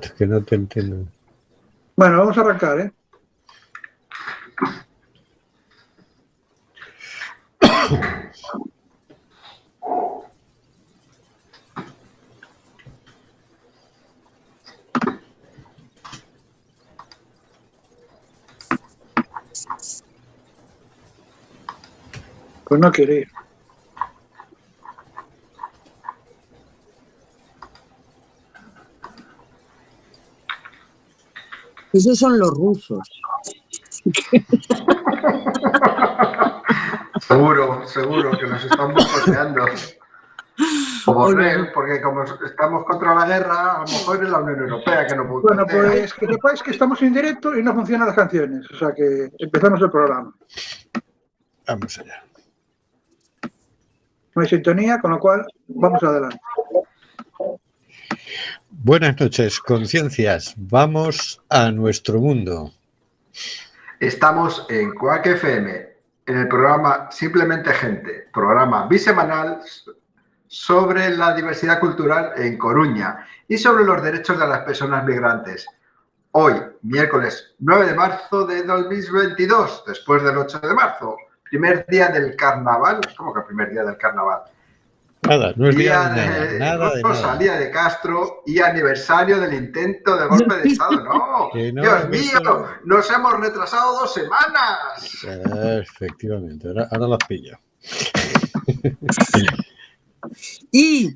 Es que no te entiendo. Bueno, vamos a arrancar, ¿eh? Pues no quiere Esos son los rusos. Seguro, seguro que nos están boicoteando. O Borrell, porque como estamos contra la guerra, a lo mejor es la Unión Europea que no puede. Bueno, pues que sepáis que estamos en directo y no funcionan las canciones. O sea que empezamos el programa. Vamos allá. No hay sintonía, con lo cual vamos adelante. Buenas noches, conciencias. Vamos a nuestro mundo. Estamos en Coac FM, en el programa Simplemente Gente, programa bisemanal sobre la diversidad cultural en Coruña y sobre los derechos de las personas migrantes. Hoy, miércoles 9 de marzo de 2022, después del 8 de marzo, primer día del carnaval. ¿Cómo que primer día del carnaval? Nada, no es día, Día de nada, de nada de nada. Rosalía de Castro y aniversario del intento de golpe de Estado. ¡No! No, ¡Dios mío! eso- ¡Nos hemos retrasado dos semanas! Efectivamente, ahora, ahora las pillo. Y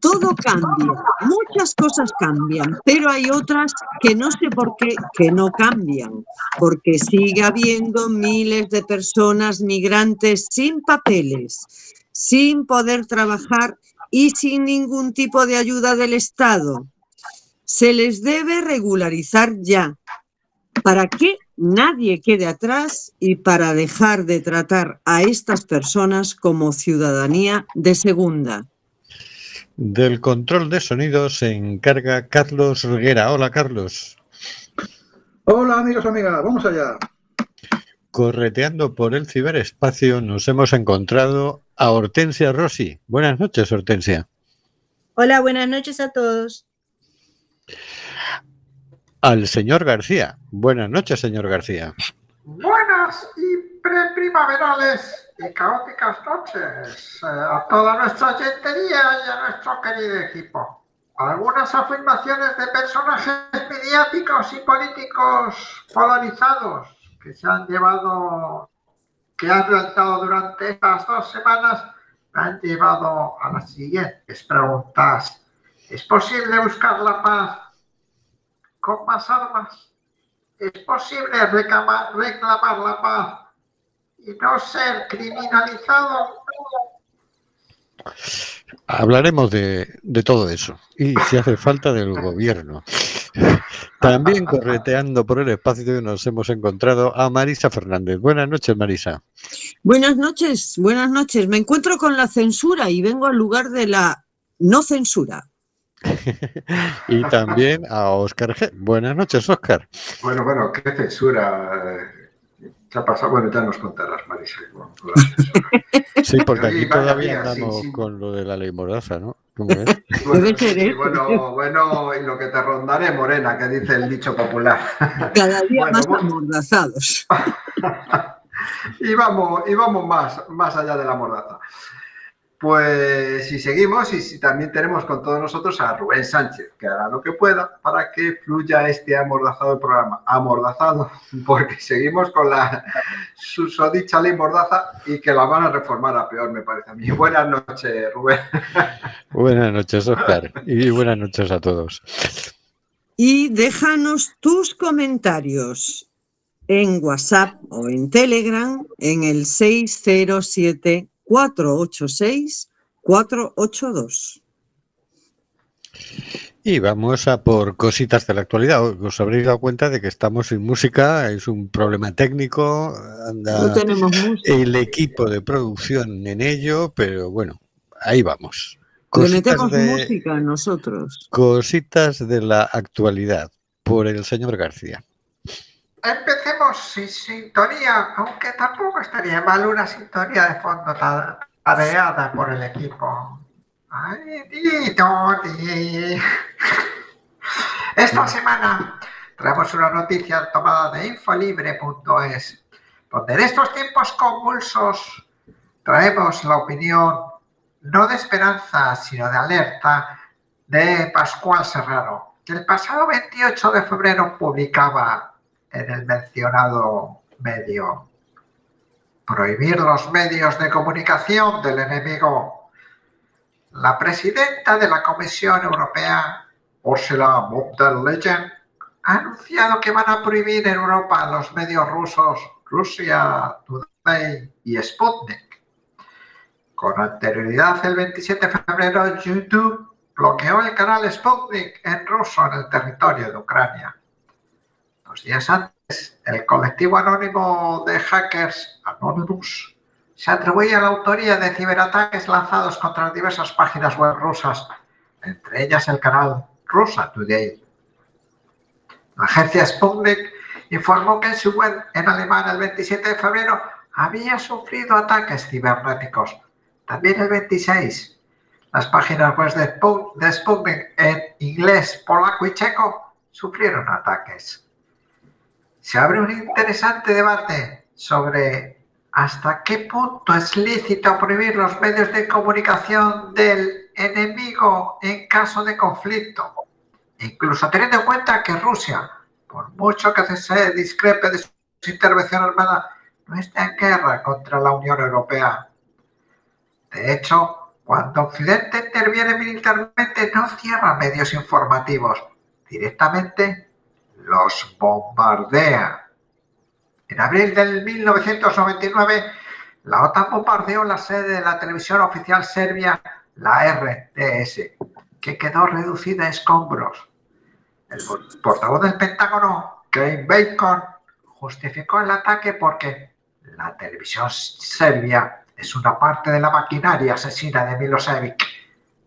todo cambia, muchas cosas cambian, pero hay otras que no sé por qué que no cambian, porque sigue habiendo miles de personas migrantes sin papeles, sin poder trabajar y sin ningún tipo de ayuda del Estado. Se les debe regularizar ya, para que nadie quede atrás y para dejar de tratar a estas personas como ciudadanía de segunda. Del control de sonido se encarga Carlos Reguera. Hola, Carlos. Hola amigos, amigas, vamos allá. Correteando por el ciberespacio nos hemos encontrado a Hortensia Rossi. Buenas noches, Hortensia. Hola, buenas noches a todos. Al señor García. Buenas noches, señor García. Buenas y preprimaverales y caóticas noches eh, a toda nuestra gentería y a nuestro querido equipo. Algunas afirmaciones de personajes mediáticos y políticos polarizados que se han llevado, que han realizado durante estas dos semanas, han llevado a las siguientes preguntas. ¿Es posible buscar la paz con más armas? ¿Es posible reclamar, reclamar la paz y no ser criminalizado? Hablaremos de, de todo eso. Y si hace falta del gobierno. También correteando por el espacio nos hemos encontrado a Marisa Fernández. Buenas noches, Marisa. Buenas noches, buenas noches. Me encuentro con la censura y vengo al lugar de la no censura. Y también a Óscar G. Buenas noches, Óscar. Bueno, bueno, qué censura. ¿Qué ha pasado? Bueno, ya nos contarás, Marisa. con- la. Sí, porque aquí vaya todavía día, andamos sí. con lo de la ley Mordaza, ¿no? ¿Cómo es? Bueno, sí, bueno, bueno, y lo que te rondaré, Morena, que dice el dicho popular. Cada día Bueno, más amordazados. y vamos, y vamos más, más allá de la mordaza. Pues si seguimos y si también tenemos con todos nosotros a Rubén Sánchez, que hará lo que pueda para que fluya este amordazado programa. Amordazado, porque seguimos con la susodicha ley mordaza y que la van a reformar a peor, me parece a mí. Buenas noches, Rubén. Buenas noches, Óscar. Y buenas noches a todos. Y déjanos tus comentarios en WhatsApp o en Telegram en el 607-486-482. Y vamos a por cositas de la actualidad. Os habréis dado cuenta de que estamos sin música, es un problema técnico, No anda tenemos música. el equipo de producción en ello, pero bueno, ahí vamos. Le Cositas metemos de, música a nosotros. cositas de la actualidad por el señor García. Empecemos sin sintonía, aunque tampoco estaría mal una sintonía de fondo ta- tareada por el equipo. Ay, ti. Esta semana traemos una noticia tomada de infolibre.es, donde en estos tiempos convulsos traemos la opinión no de esperanza, sino de alerta de Pascual Serrano, que el pasado 28 de febrero publicaba en el mencionado medio prohibir los medios de comunicación del enemigo. La presidenta de la Comisión Europea, Ursula von der Leyen, ha anunciado que van a prohibir en Europa los medios rusos Rusia Today y Sputnik. Con anterioridad, el 27 de febrero, YouTube bloqueó el canal Sputnik en ruso en el territorio de Ucrania. Dos días antes, el colectivo anónimo de hackers Anonymous se atribuye la autoría de ciberataques lanzados contra diversas páginas web rusas, entre ellas el canal Rusa Today. La agencia Sputnik informó que en su web en alemán el 27 de febrero había sufrido ataques cibernéticos. También el 26 las páginas web de Sputnik en inglés, polaco y checo sufrieron ataques. Se abre un interesante debate sobre hasta qué punto es lícito prohibir los medios de comunicación del enemigo en caso de conflicto, incluso teniendo en cuenta que Rusia, por mucho que se discrepe de su intervención armada, no está en guerra contra la Unión Europea. De hecho, cuando Occidente interviene militarmente no cierra medios informativos, directamente los bombardea. En abril del 1999, la OTAN bombardeó la sede de la televisión oficial serbia, la RTS, que quedó reducida a escombros. El portavoz del Pentágono, Craig Bacon, justificó el ataque porque la televisión serbia es una parte de la maquinaria asesina de Milosevic.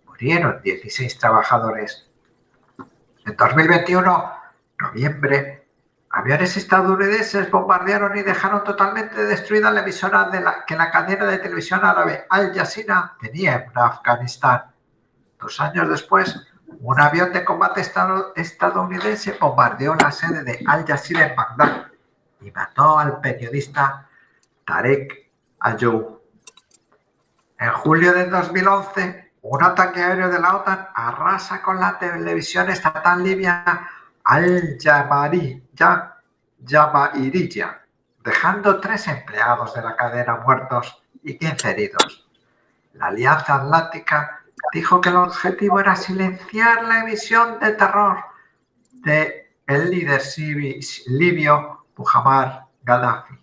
Murieron 16 trabajadores. En 2021, noviembre, aviones estadounidenses bombardearon y dejaron totalmente destruida la emisora de la, que la cadena de televisión árabe Al Jazeera tenía en Afganistán. Dos años después, un avión de combate estadounidense bombardeó la sede de Al Jazeera en Bagdad y mató al periodista Tarek Ayoub. En julio de 2011, un ataque aéreo de la OTAN arrasa con la televisión estatal libia al Jabairiyya, dejando tres empleados de la cadena muertos y 15 heridos. La Alianza Atlántica dijo que el objetivo era silenciar la emisión de terror de el líder libio Muhammad Gaddafi.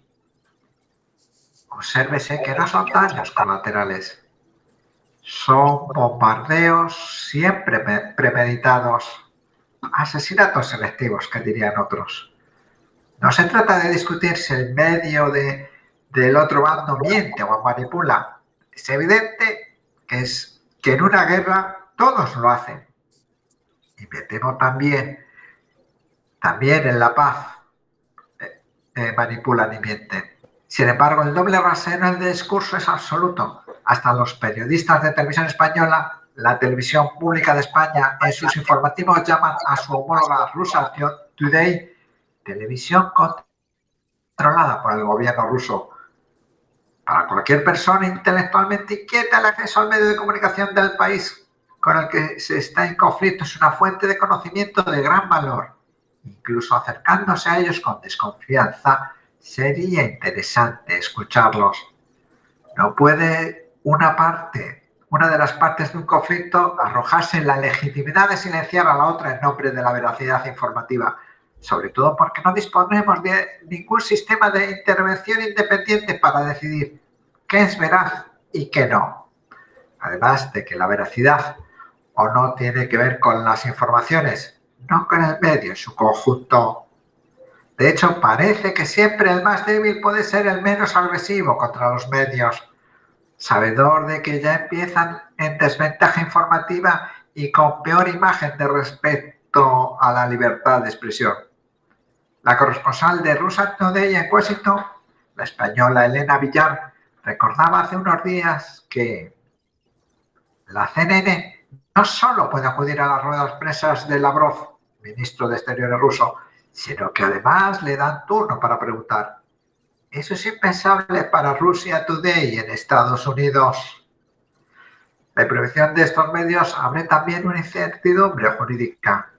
Obsérvese que no son daños colaterales, son bombardeos siempre premeditados, asesinatos selectivos, que dirían otros. No se trata de discutir si el medio de, del otro bando miente o manipula. Es evidente que, es, que en una guerra todos lo hacen. Y me temo también, también en la paz eh, eh, manipulan y mienten. Sin embargo, el doble rasero en el discurso es absoluto. Hasta los periodistas de televisión española, la televisión pública de España, en sus informativos llaman a su homóloga rusa Today televisión controlada por el gobierno ruso. Para cualquier persona intelectualmente inquieta, el acceso al medio de comunicación del país con el que se está en conflicto es una fuente de conocimiento de gran valor. Incluso acercándose a ellos con desconfianza, Sería interesante escucharlos. No puede una parte, una de las partes de un conflicto, arrojarse la legitimidad de silenciar a la otra en nombre de la veracidad informativa, sobre todo porque no disponemos de ningún sistema de intervención independiente para decidir qué es veraz y qué no. Además de que la veracidad o no tiene que ver con las informaciones, no con el medio en su conjunto. De hecho, parece que siempre el más débil puede ser el menos agresivo contra los medios, sabedor de que ya empiezan en desventaja informativa y con peor imagen de respecto a la libertad de expresión. La corresponsal de Russia Today en Washington, la española Elena Villar, recordaba hace unos días que La CNN no solo puede acudir a las ruedas presas de Lavrov, ministro de Exteriores ruso, sino que además le dan turno para preguntar. Eso es impensable para Rusia Today en Estados Unidos. La prohibición de estos medios abre también una incertidumbre jurídica.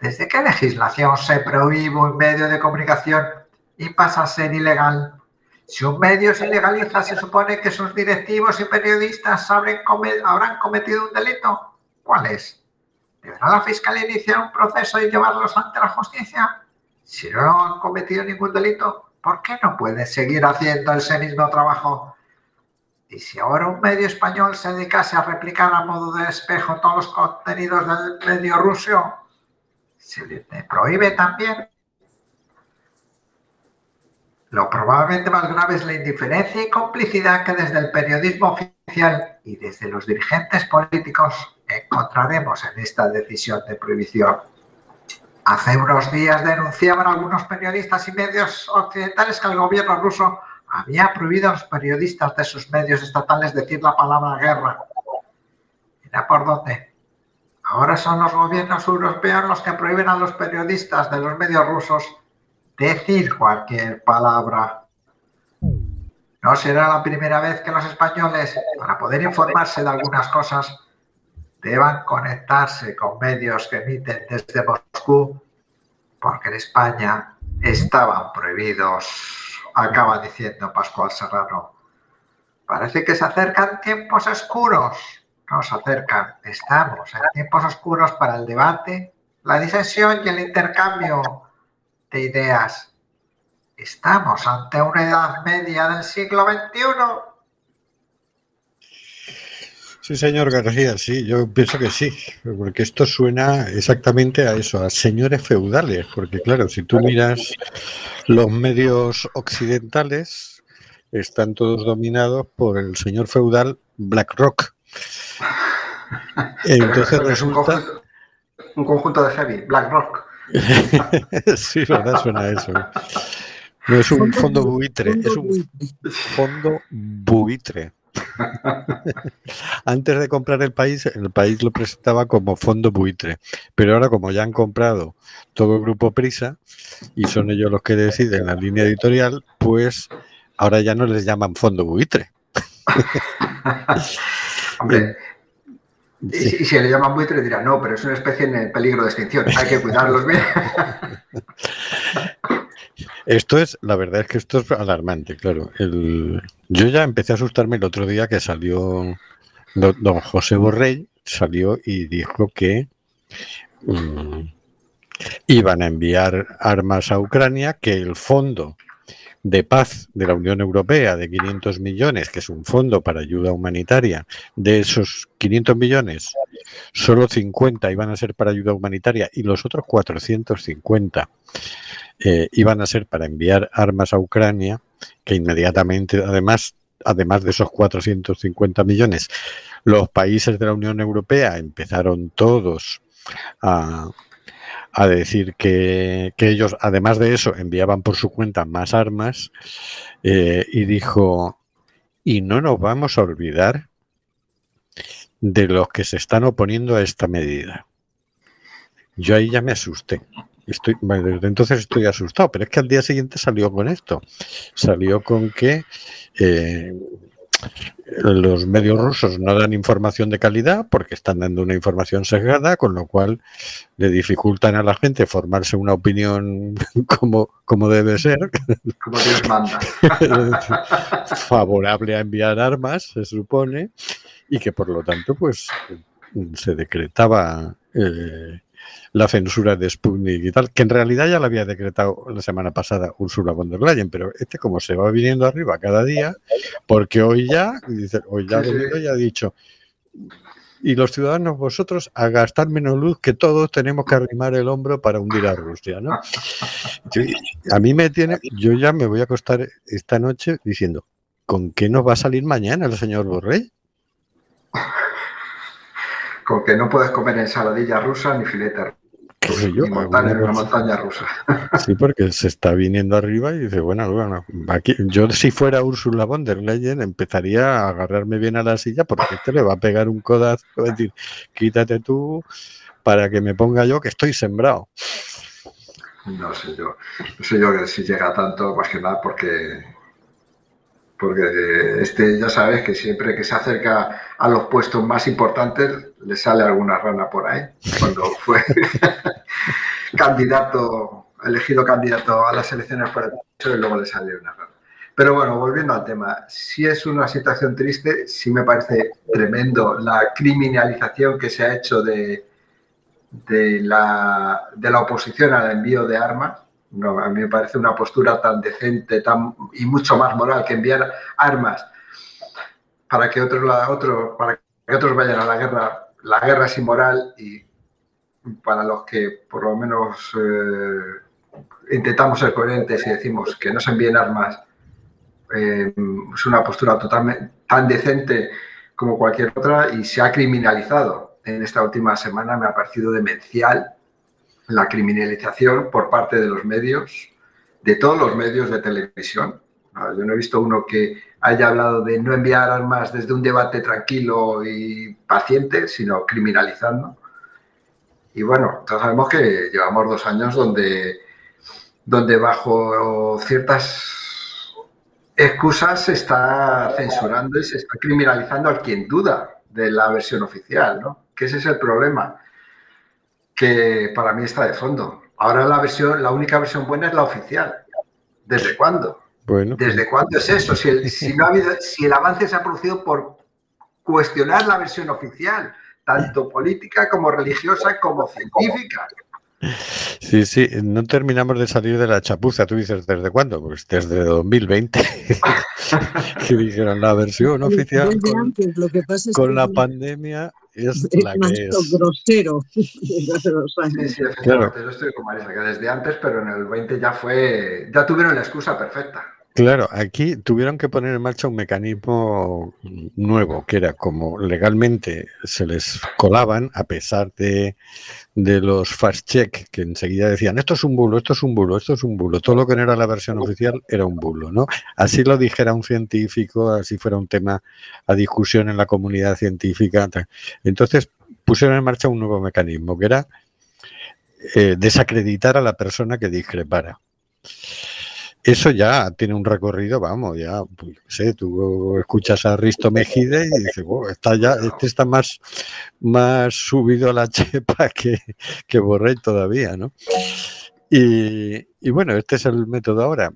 ¿Desde qué legislación se prohíbe un medio de comunicación y pasa a ser ilegal? Si un medio se ilegaliza, se supone que sus directivos y periodistas habrán cometido un delito. ¿Cuál es? ¿Deberá la Fiscalía iniciar un proceso y llevarlos ante la justicia? Si no han cometido ningún delito, ¿por qué no pueden seguir haciendo ese mismo trabajo? Y si ahora un medio español se dedicase a replicar a modo de espejo todos los contenidos del medio ruso, ¿se le prohíbe también? Lo probablemente más grave es la indiferencia y complicidad que desde el periodismo oficial y desde los dirigentes políticos encontraremos en esta decisión de prohibición. Hace unos días denunciaban algunos periodistas y medios occidentales que el gobierno ruso había prohibido a los periodistas de sus medios estatales decir la palabra guerra. Mira por dónde. Ahora son los gobiernos europeos los que prohíben a los periodistas de los medios rusos decir cualquier palabra. No será la primera vez que los españoles, para poder informarse de algunas cosas, deban conectarse con medios que emiten desde Moscú, porque en España estaban prohibidos, acaba diciendo Pascual Serrano. Parece que se acercan tiempos oscuros. Nos acercan, estamos en tiempos oscuros para el debate, la disensión y el intercambio de ideas. ¿Estamos ante una edad media del siglo XXI? Sí, señor García, sí, yo pienso que sí, porque esto suena exactamente a eso, a señores feudales, porque claro, si tú miras los medios occidentales, están todos dominados por el señor feudal BlackRock. Entonces resulta... Un conjunto de heavy, BlackRock. sí, verdad, suena eso. No es un fondo buitre, es un fondo buitre. Antes de comprar el país, el país lo presentaba como fondo buitre, pero ahora como ya han comprado todo el grupo Prisa y son ellos los que deciden la línea editorial, pues ahora ya no les llaman fondo buitre. Hombre, y, si, le llaman buitre dirán, no, pero es una especie en peligro de extinción, hay que cuidarlos bien. Esto es, la verdad es que esto es alarmante, claro. El, yo ya empecé a asustarme el otro día que salió don, José Borrell, salió y dijo que mm, iban a enviar armas a Ucrania, que el fondo de paz de la Unión Europea de 500 millones, que es un fondo para ayuda humanitaria, de esos 500 millones, solo 50 iban a ser para ayuda humanitaria y los otros 450 eh, iban a ser para enviar armas a Ucrania, que inmediatamente, además, además de esos 450 millones, los países de la Unión Europea empezaron todos a, decir que, ellos, además de eso, enviaban por su cuenta más armas eh, y dijo, y no nos vamos a olvidar de los que se están oponiendo a esta medida. Yo ahí ya me asusté. Estoy, desde entonces estoy asustado, pero es que al día siguiente salió con esto. Salió con que eh, los medios rusos no dan información de calidad porque están dando una información sesgada, con lo cual le dificultan a la gente formarse una opinión como, como debe ser. Como Dios manda. favorable a enviar armas, se supone, y que por lo tanto, pues se decretaba eh, la censura de Sputnik y tal, que en realidad ya la había decretado la semana pasada Ursula von der Leyen, pero este como se va viniendo arriba cada día, porque hoy ya, dice, hoy ya, ya ha dicho, y los ciudadanos vosotros a gastar menos luz que todos tenemos que arrimar el hombro para hundir a Rusia, ¿no? a mí me tiene, yo ya me voy a acostar esta noche diciendo, ¿con qué nos va a salir mañana el señor Borrell? Con que no puedes comer ensaladilla rusa ni filete yo, y montar en una montaña rusa. Sí, porque se está viniendo arriba y dice, bueno, bueno, aquí, yo si fuera Úrsula von der Leyen empezaría a agarrarme bien a la silla porque este le va a pegar un codazo, va a decir, quítate tú para que me ponga yo que estoy sembrado. No sé yo, no sé yo que si llega tanto, más que nada porque, porque este ya sabes que siempre que se acerca a los puestos más importantes le sale alguna rana por ahí. Cuando fue candidato, elegido candidato a las elecciones por el y luego le salió una rana. Pero bueno, volviendo al tema, si es una situación triste, sí me parece tremendo la criminalización que se ha hecho de, de, la, de la oposición al envío de armas. No, a mí me parece una postura tan decente tan, y mucho más moral que enviar armas para que otros, la, otro, para que otros vayan a la guerra. La guerra es inmoral y para los que por lo menos eh, intentamos ser coherentes y decimos que no se envíen armas, eh, es una postura totalmente tan decente como cualquier otra y se ha criminalizado. En esta última semana me ha parecido demencial la criminalización por parte de los medios, de todos los medios de televisión. Yo no he visto uno que haya hablado de no enviar armas desde un debate tranquilo y paciente, sino criminalizando. Y bueno, todos sabemos que llevamos dos años donde, donde bajo ciertas excusas se está censurando y se está criminalizando a quien duda de la versión oficial, ¿no? Que ese es el problema, que para mí está de fondo. Ahora la versión, la única versión buena es la oficial. ¿Desde cuándo? Bueno, ¿Desde cuándo es eso? Si el, si no ha habido, si el avance se ha producido por cuestionar la versión oficial, tanto política como religiosa como científica. sí, sí, no terminamos de salir de la chapuza. Tú dices, ¿desde cuándo? Pues desde 2020, que dijeron la versión oficial Desde con, antes, lo que pasa es con que la es pandemia es es la más que es. grosero desde hace dos Sí, años. sí, efectivamente, yo estoy con Marisa, que desde antes, pero en el 20 ya fue, ya tuvieron la excusa perfecta. Claro, aquí tuvieron que poner en marcha un mecanismo nuevo, que era como legalmente se les colaban, a pesar de, de los fast check que enseguida decían, esto es un bulo, esto es un bulo, esto es un bulo. Todo lo que no era la versión oficial era un bulo, ¿no? Así lo dijera un científico, así fuera un tema a discusión en la comunidad científica. Entonces pusieron en marcha un nuevo mecanismo, que era eh, desacreditar a la persona que discrepara. Eso ya tiene un recorrido, vamos, ya, pues, sé, tú escuchas a Risto Mejide y dices, "Wow, está ya, este está más, más subido a la chepa que, que Borrell todavía, ¿no? Y, y bueno, este es el método ahora.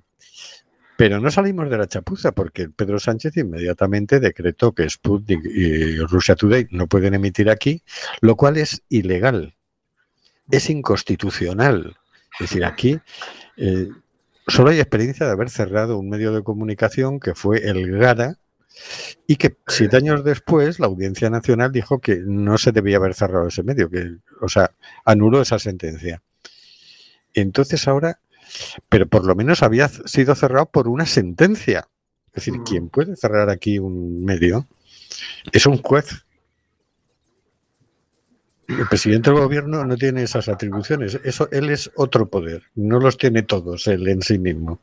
Pero no salimos de la chapuza porque Pedro Sánchez inmediatamente decretó que Sputnik y Russia Today no pueden emitir aquí, lo cual es ilegal, es inconstitucional. Es decir, aquí eh, solo hay experiencia de haber cerrado un medio de comunicación que fue el Gara y que siete años después la Audiencia Nacional dijo que no se debía haber cerrado ese medio, que, o sea, anuló esa sentencia. Entonces ahora, pero por lo menos había sido cerrado por una sentencia. Es decir, ¿quién puede cerrar aquí un medio? Es un juez. El presidente del gobierno no tiene esas atribuciones. Eso, él es otro poder. No los tiene todos él en sí mismo.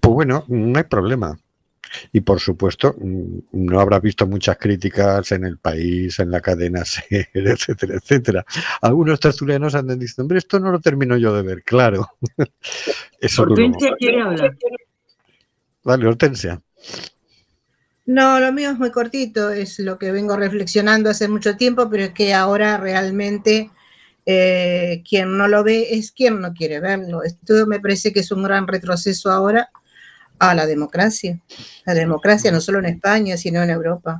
Pues bueno, no hay problema. Y por supuesto, mm, no habrá visto muchas críticas en el país, en la cadena SER, etcétera, etcétera. Algunos tertulianos andan diciendo, hombre, esto no lo termino yo de ver, claro. Eso. Hortensia quiere hablar. Vale, Hortensia. No, lo mío es muy cortito, es lo que vengo reflexionando hace mucho tiempo, pero es que ahora realmente eh, quien no lo ve es quien no quiere verlo. Esto me parece que es un gran retroceso ahora a la democracia. La democracia no solo en España, sino en Europa.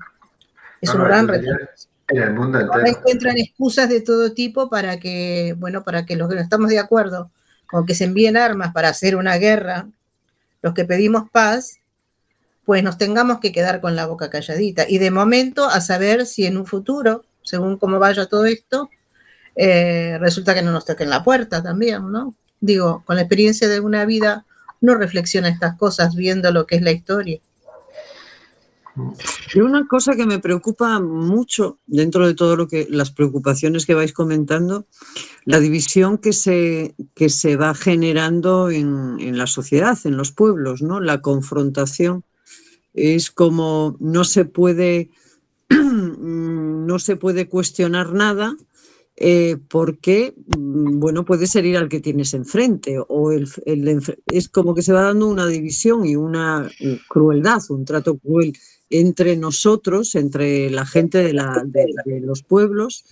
Es No, un gran retroceso. En el mundo Ahora entero. encuentran excusas de todo tipo para que, bueno, para que los que no estamos de acuerdo con que se envíen armas para hacer una guerra, los que pedimos paz, pues nos tengamos que quedar con la boca calladita. Y de momento a saber si en un futuro, según cómo vaya todo esto, eh, resulta que no nos toquen la puerta también, ¿no? Digo, con la experiencia de una vida, no reflexiona estas cosas viendo lo que es la historia. Y una cosa que me preocupa mucho dentro de todo lo que las preocupaciones que vais comentando, la división que se, que se va generando en, en la sociedad, en los pueblos, ¿no? La confrontación es como no se puede no se puede cuestionar nada eh, porque, mm, bueno, puedes herir al que tienes enfrente o el, es como que se va dando una división y una eh, crueldad, un trato cruel entre nosotros, entre la gente de los pueblos,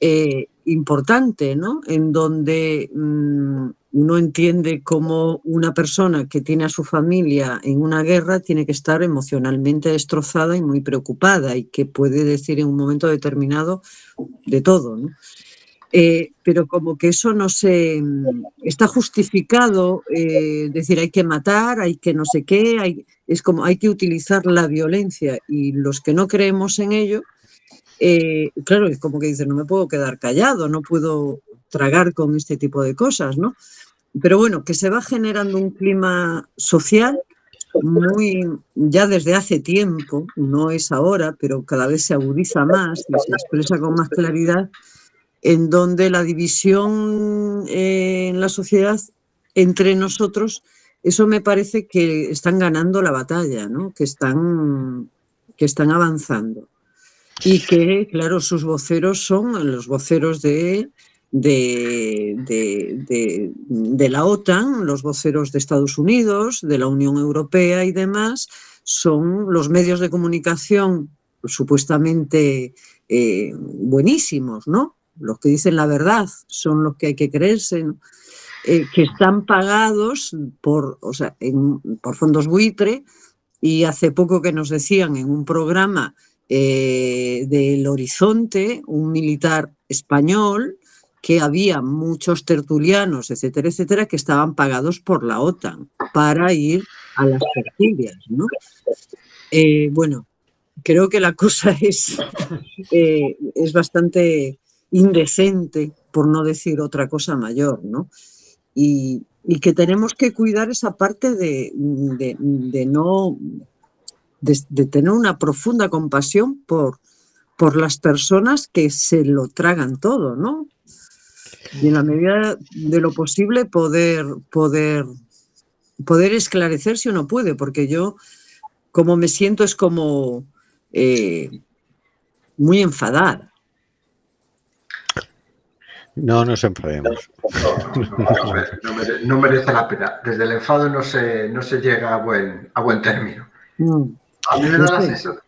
eh, importante, ¿no? En donde mm, uno entiende cómo una persona que tiene a su familia en una guerra tiene que estar emocionalmente destrozada y muy preocupada y que puede decir en un momento determinado de todo, ¿no? Eh, pero como que eso no se mm, está justificado, eh, decir hay que matar, hay que no sé qué, hay, es como hay que utilizar la violencia y los que no creemos en ello, eh, claro, es como que dicen, no me puedo quedar callado, no puedo tragar con este tipo de cosas, ¿no? Pero bueno, que se va generando un clima social muy, ya desde hace tiempo, no es ahora, pero cada vez se agudiza más y se expresa con más claridad, en donde la división eh, en la sociedad entre nosotros, eso me parece que están ganando la batalla, ¿no? que, están, que están avanzando. Y que, claro, sus voceros son los voceros de, de, la OTAN, los voceros de Estados Unidos, de la Unión Europea y demás, son los medios de comunicación supuestamente eh, buenísimos, ¿no? Los que dicen la verdad son los que hay que creerse, eh, que están pagados por, o sea, en, por fondos buitre y hace poco que nos decían en un programa eh, del Horizonte, un militar español, que había muchos tertulianos, etcétera, etcétera, que estaban pagados por la OTAN para ir a las tertulias, ¿no? Eh, bueno, creo que la cosa es, eh, es bastante indecente, por no decir otra cosa mayor, ¿no? Y, y que tenemos que cuidar esa parte de, de, no, de, tener una profunda compasión por, por las personas que se lo tragan todo, ¿no? Y en la medida de lo posible poder, poder, poder esclarecer si uno puede, porque yo como me siento es como eh, muy enfadada. No nos enfademos. No, no, no, mere, no, merece la pena. Desde el enfado no se, no se llega a buen, a buen término. Mm. A mí me da la sensación.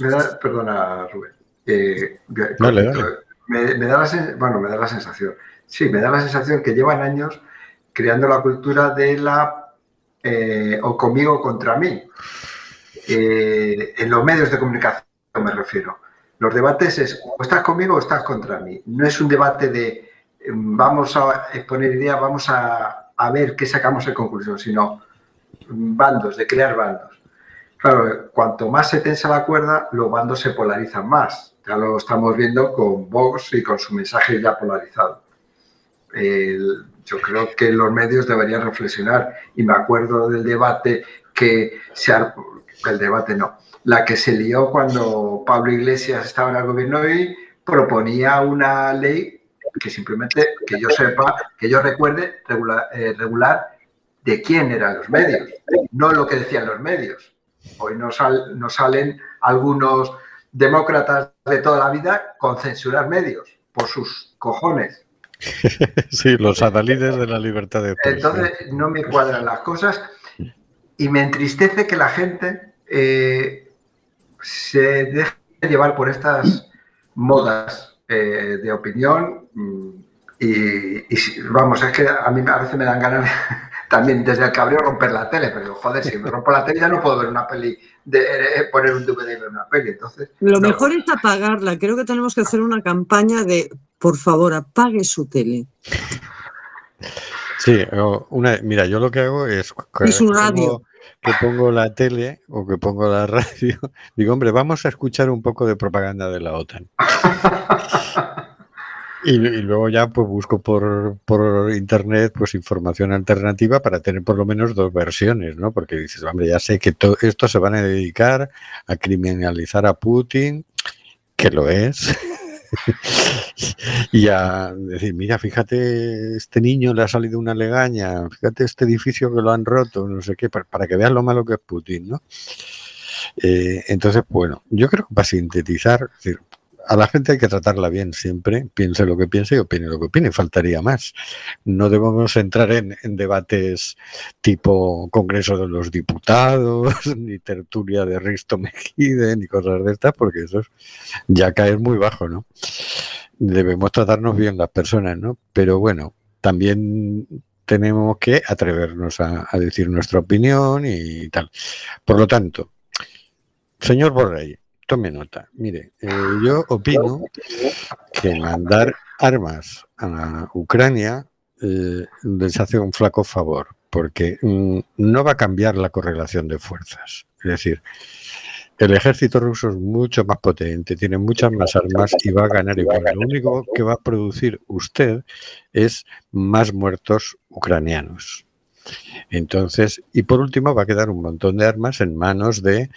Me da, perdona, Rubén. Eh, dale, dale. Me, da la, bueno, me da la sensación. Sí, me da la sensación que llevan años creando la cultura de la eh, o conmigo o contra mí. Eh, en los medios de comunicación me refiero. Los debates es o estás conmigo o estás contra mí. No es un debate de vamos a exponer ideas, vamos a, a ver qué sacamos en conclusión, sino bandos, de crear bandos. Claro, cuanto más se tensa la cuerda, los bandos se polarizan más. Ya lo estamos viendo con Vox y con su mensaje ya polarizado. Yo creo que los medios deberían reflexionar y me acuerdo del debate que se el debate no, la que se lió cuando Pablo Iglesias estaba en el gobierno y proponía una ley que simplemente, que yo sepa, que yo recuerde regular, eh, regular de quién eran los medios, no lo que decían los medios. Hoy nos, sal, nos salen algunos demócratas de toda la vida con censurar medios por sus cojones. Sí, los adalides de la libertad de prensa. Entonces no me cuadran las cosas y me entristece que la gente eh, se deje llevar por estas modas eh, de opinión y, y, vamos, es que a mí a veces me dan ganas también desde el cabreo romper la tele, pero joder, si me rompo la tele ya no puedo ver una peli, de, eh, poner un DVD y ver una peli, entonces... Lo no. mejor es apagarla, creo que tenemos que hacer una campaña de, por favor, apague su tele. Sí, una, mira, yo lo que hago es... Y su radio. que pongo la tele o que pongo la radio, digo, hombre, vamos a escuchar un poco de propaganda de la OTAN. Y, y luego ya pues busco por, por internet pues información alternativa para tener por lo menos dos versiones, ¿no? Porque dices, hombre, ya sé que todo esto se van a dedicar a criminalizar a Putin, que lo es. y a decir, mira, fíjate, este niño le ha salido una legaña, fíjate este edificio que lo han roto, no sé qué, para, para que vean lo malo que es Putin, ¿no? Eh, entonces, bueno, yo creo que para sintetizar, a la gente hay que tratarla bien siempre, piense lo que piense y opine lo que opine, faltaría más. No debemos entrar en, debates tipo Congreso de los Diputados, ni tertulia de Risto Mejide, ni cosas de estas, porque eso es ya caer muy bajo, ¿no? Debemos tratarnos bien las personas, ¿no? Pero bueno, también tenemos que atrevernos a, a decir nuestra opinión y tal. Por lo tanto, señor Borrell, tome nota. Mire, eh, yo opino que mandar armas a Ucrania eh, les hace un flaco favor, porque mm, no va a cambiar la correlación de fuerzas. Es decir, el ejército ruso es mucho más potente, tiene muchas más armas y va a ganar igual. Lo único que va a producir usted es más muertos ucranianos. Entonces, y por último, va a quedar un montón de armas en manos de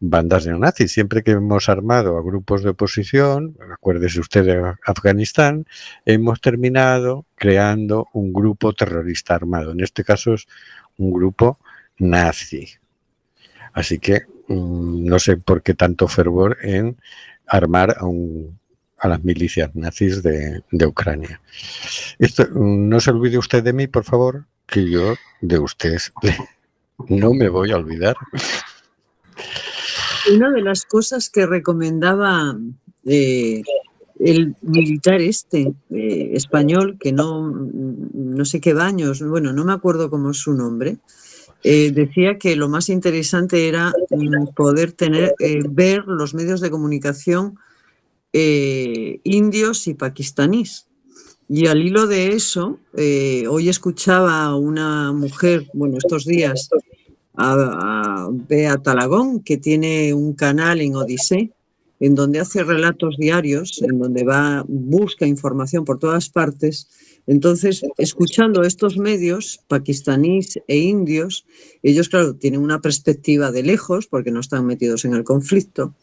bandas neonazis. Siempre que hemos armado a grupos de oposición, acuérdese usted de Afganistán, hemos terminado creando un grupo terrorista armado. En este caso es un grupo nazi. Así que mmm, no sé por qué tanto fervor en armar a, un, a las milicias nazis de, de Ucrania. Esto, no se olvide usted de mí, por favor, que yo de usted no me voy a olvidar. Una de las cosas que recomendaba eh, el militar este eh, español, que no, no sé qué baños, bueno, no me acuerdo cómo es su nombre, eh, decía que lo más interesante era mm, poder tener, ver los medios de comunicación indios y pakistaníes. Y al hilo de eso, eh, hoy escuchaba a una mujer, bueno, estos días, a, a Bea Talagón, que tiene un canal en Odisea, en donde hace relatos diarios, en donde va, busca información por todas partes. Entonces, escuchando estos medios, pakistaníes e indios, ellos, claro, tienen una perspectiva de lejos, porque no están metidos en el conflicto,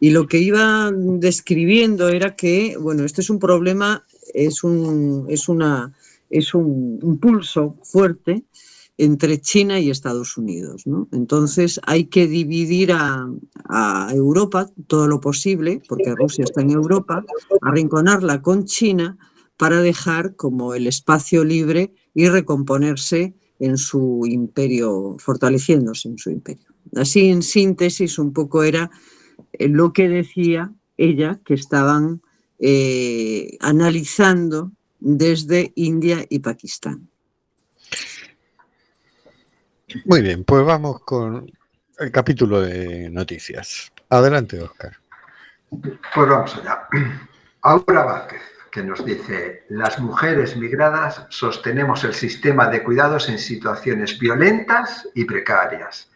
y lo que iba describiendo era que, bueno, este es un problema es un, es una, es un, pulso fuerte entre China y Estados Unidos. ¿no? Entonces hay que dividir a, a, Europa todo lo posible, porque Rusia está en Europa, arrinconarla con China para dejar como el espacio libre y recomponerse en su imperio, fortaleciéndose en su imperio. Así en síntesis un poco era lo que decía ella, que estaban eh, analizando desde India y Pakistán. Muy bien, pues vamos con el capítulo de noticias. Adelante, Oscar. Pues vamos allá. Aura Vázquez, que nos dice, las mujeres migradas sostenemos el sistema de cuidados en situaciones violentas y precarias.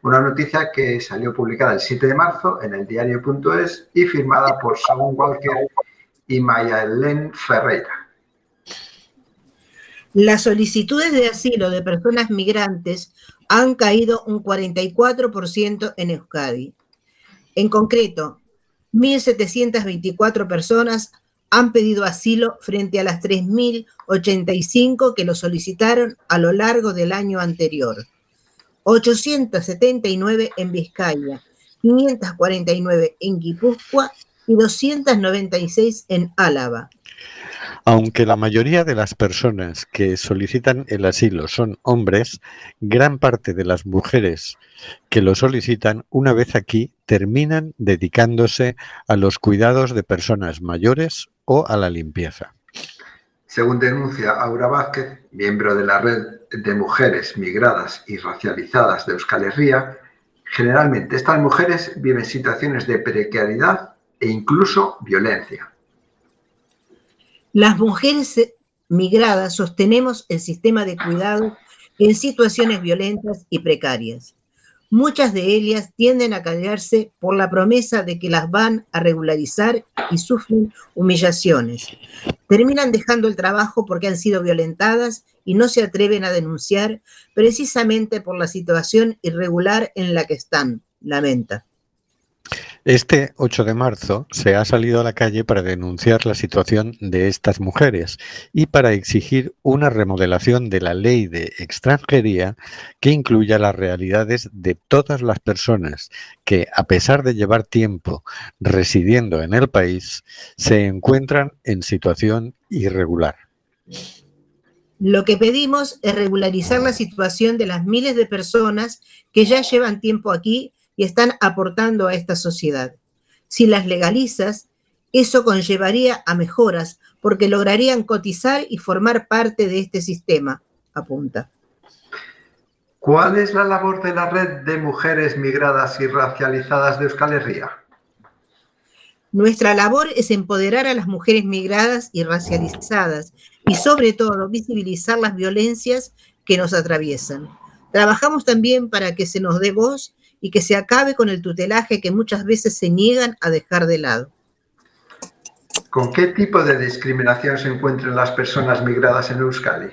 Una noticia que salió publicada el 7 de marzo en el diario.es y firmada por Saúl Walker y Maya Helen Ferreira. Las solicitudes de asilo de personas migrantes han caído un 44% en Euskadi. En concreto, 1.724 personas han pedido asilo frente a las 3.085 que lo solicitaron a lo largo del año anterior. 879 en Vizcaya, 549 en Guipúzcoa y 296 en Álava. Aunque la mayoría de las personas que solicitan el asilo son hombres, gran parte de las mujeres que lo solicitan una vez aquí terminan dedicándose a los cuidados de personas mayores o a la limpieza. Según denuncia Aura Vázquez, miembro de la red de mujeres migradas y racializadas de Euskal Herria, generalmente estas mujeres viven situaciones de precariedad e incluso violencia. Las mujeres migradas sostenemos el sistema de cuidado en situaciones violentas y precarias. Muchas de ellas tienden a callarse por la promesa de que las van a regularizar y sufren humillaciones. Terminan dejando el trabajo porque han sido violentadas y no se atreven a denunciar precisamente por la situación irregular en la que están, lamenta. Este 8 de marzo se ha salido a la calle para denunciar la situación de estas mujeres y para exigir una remodelación de la ley de extranjería que incluya las realidades de todas las personas que, a pesar de llevar tiempo residiendo en el país, se encuentran en situación irregular. Lo que pedimos es regularizar la situación de las miles de personas que ya llevan tiempo aquí y están aportando a esta sociedad. Si las legalizas, eso conllevaría a mejoras porque lograrían cotizar y formar parte de este sistema, apunta. ¿Cuál es la labor de la red de mujeres migradas y racializadas de Euskal Herria? Nuestra labor es empoderar a las mujeres migradas y racializadas y sobre todo visibilizar las violencias que nos atraviesan. Trabajamos también para que se nos dé voz y que se acabe con el tutelaje que muchas veces se niegan a dejar de lado. ¿Con qué tipo de discriminación se encuentran las personas migradas en Euskadi?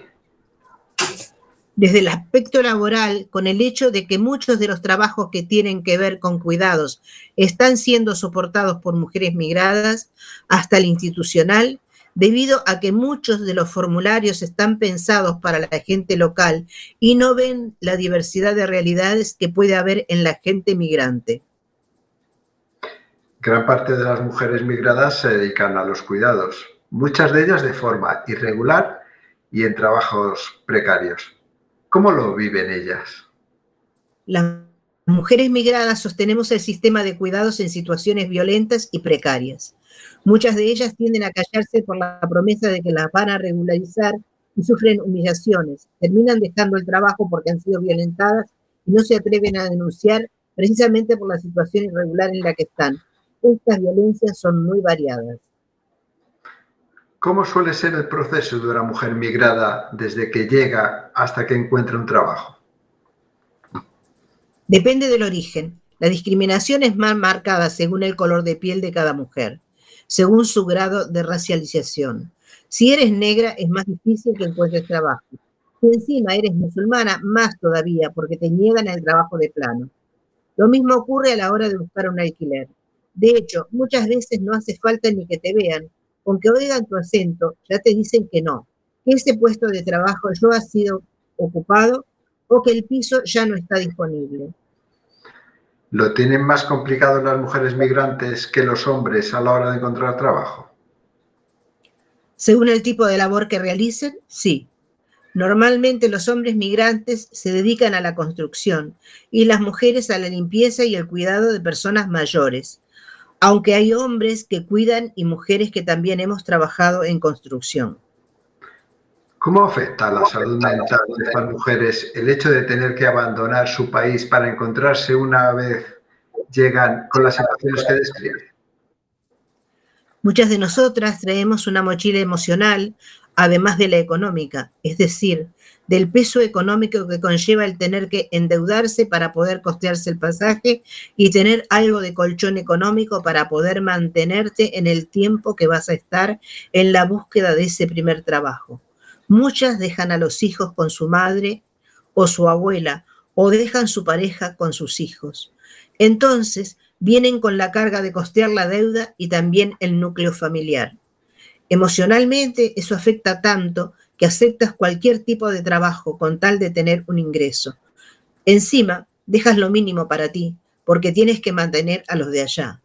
Desde el aspecto laboral, con el hecho de que muchos de los trabajos que tienen que ver con cuidados están siendo soportados por mujeres migradas, hasta el institucional, debido a que muchos de los formularios están pensados para la gente local y no ven la diversidad de realidades que puede haber en la gente migrante. Gran parte de las mujeres migradas se dedican a los cuidados, muchas de ellas de forma irregular y en trabajos precarios. ¿Cómo lo viven ellas? Las mujeres migradas sostenemos el sistema de cuidados en situaciones violentas y precarias. Muchas de ellas tienden a callarse por la promesa de que las van a regularizar y sufren humillaciones. Terminan dejando el trabajo porque han sido violentadas y no se atreven a denunciar precisamente por la situación irregular en la que están. Estas violencias son muy variadas. ¿Cómo suele ser el proceso de una mujer migrada desde que llega hasta que encuentra un trabajo? Depende del origen. La discriminación es más marcada según el color de piel de cada mujer según su grado de racialización. Si eres negra, es más difícil que encuentres trabajo. Si encima eres musulmana, más todavía, porque te niegan el trabajo de plano. Lo mismo ocurre a la hora de buscar un alquiler. De hecho, muchas veces no hace falta ni que te vean, con que oigan tu acento, ya te dicen que no, que ese puesto de trabajo ya ha sido ocupado o que el piso ya no está disponible. ¿Lo tienen más complicado las mujeres migrantes que los hombres a la hora de encontrar trabajo? Según el tipo de labor que realicen, sí. Normalmente los hombres migrantes se dedican a la construcción y las mujeres a la limpieza y el cuidado de personas mayores, aunque hay hombres que cuidan y mujeres que también hemos trabajado en construcción. ¿Cómo afecta a la salud mental de estas mujeres el hecho de tener que abandonar su país para encontrarse una vez llegan con las situaciones que describe? Muchas de nosotras traemos una mochila emocional, además de la económica, es decir, del peso económico que conlleva el tener que endeudarse para poder costearse el pasaje y tener algo de colchón económico para poder mantenerte en el tiempo que vas a estar en la búsqueda de ese primer trabajo. Muchas dejan a los hijos con su madre o su abuela o dejan su pareja con sus hijos. Entonces vienen con la carga de costear la deuda y también el núcleo familiar. Emocionalmente eso afecta tanto que aceptas cualquier tipo de trabajo con tal de tener un ingreso. Encima, dejas lo mínimo para ti, porque tienes que mantener a los de allá.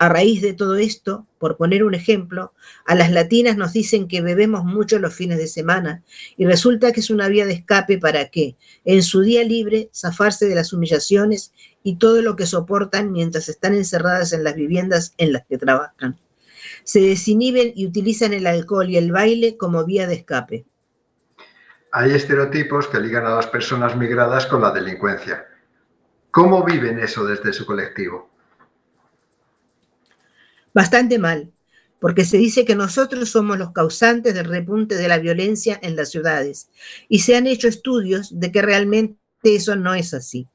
A raíz de todo esto, por poner un ejemplo, a las latinas nos dicen que bebemos mucho los fines de semana y resulta que es una vía de escape para que, en su día libre, zafarse de las humillaciones y todo lo que soportan mientras están encerradas en las viviendas en las que trabajan. Se desinhiben y utilizan el alcohol y el baile como vía de escape. Hay estereotipos que ligan a las personas migradas con la delincuencia. ¿Cómo viven eso desde su colectivo? Bastante mal, porque se dice que nosotros somos los causantes del repunte de la violencia en las ciudades y se han hecho estudios de que realmente eso no es así.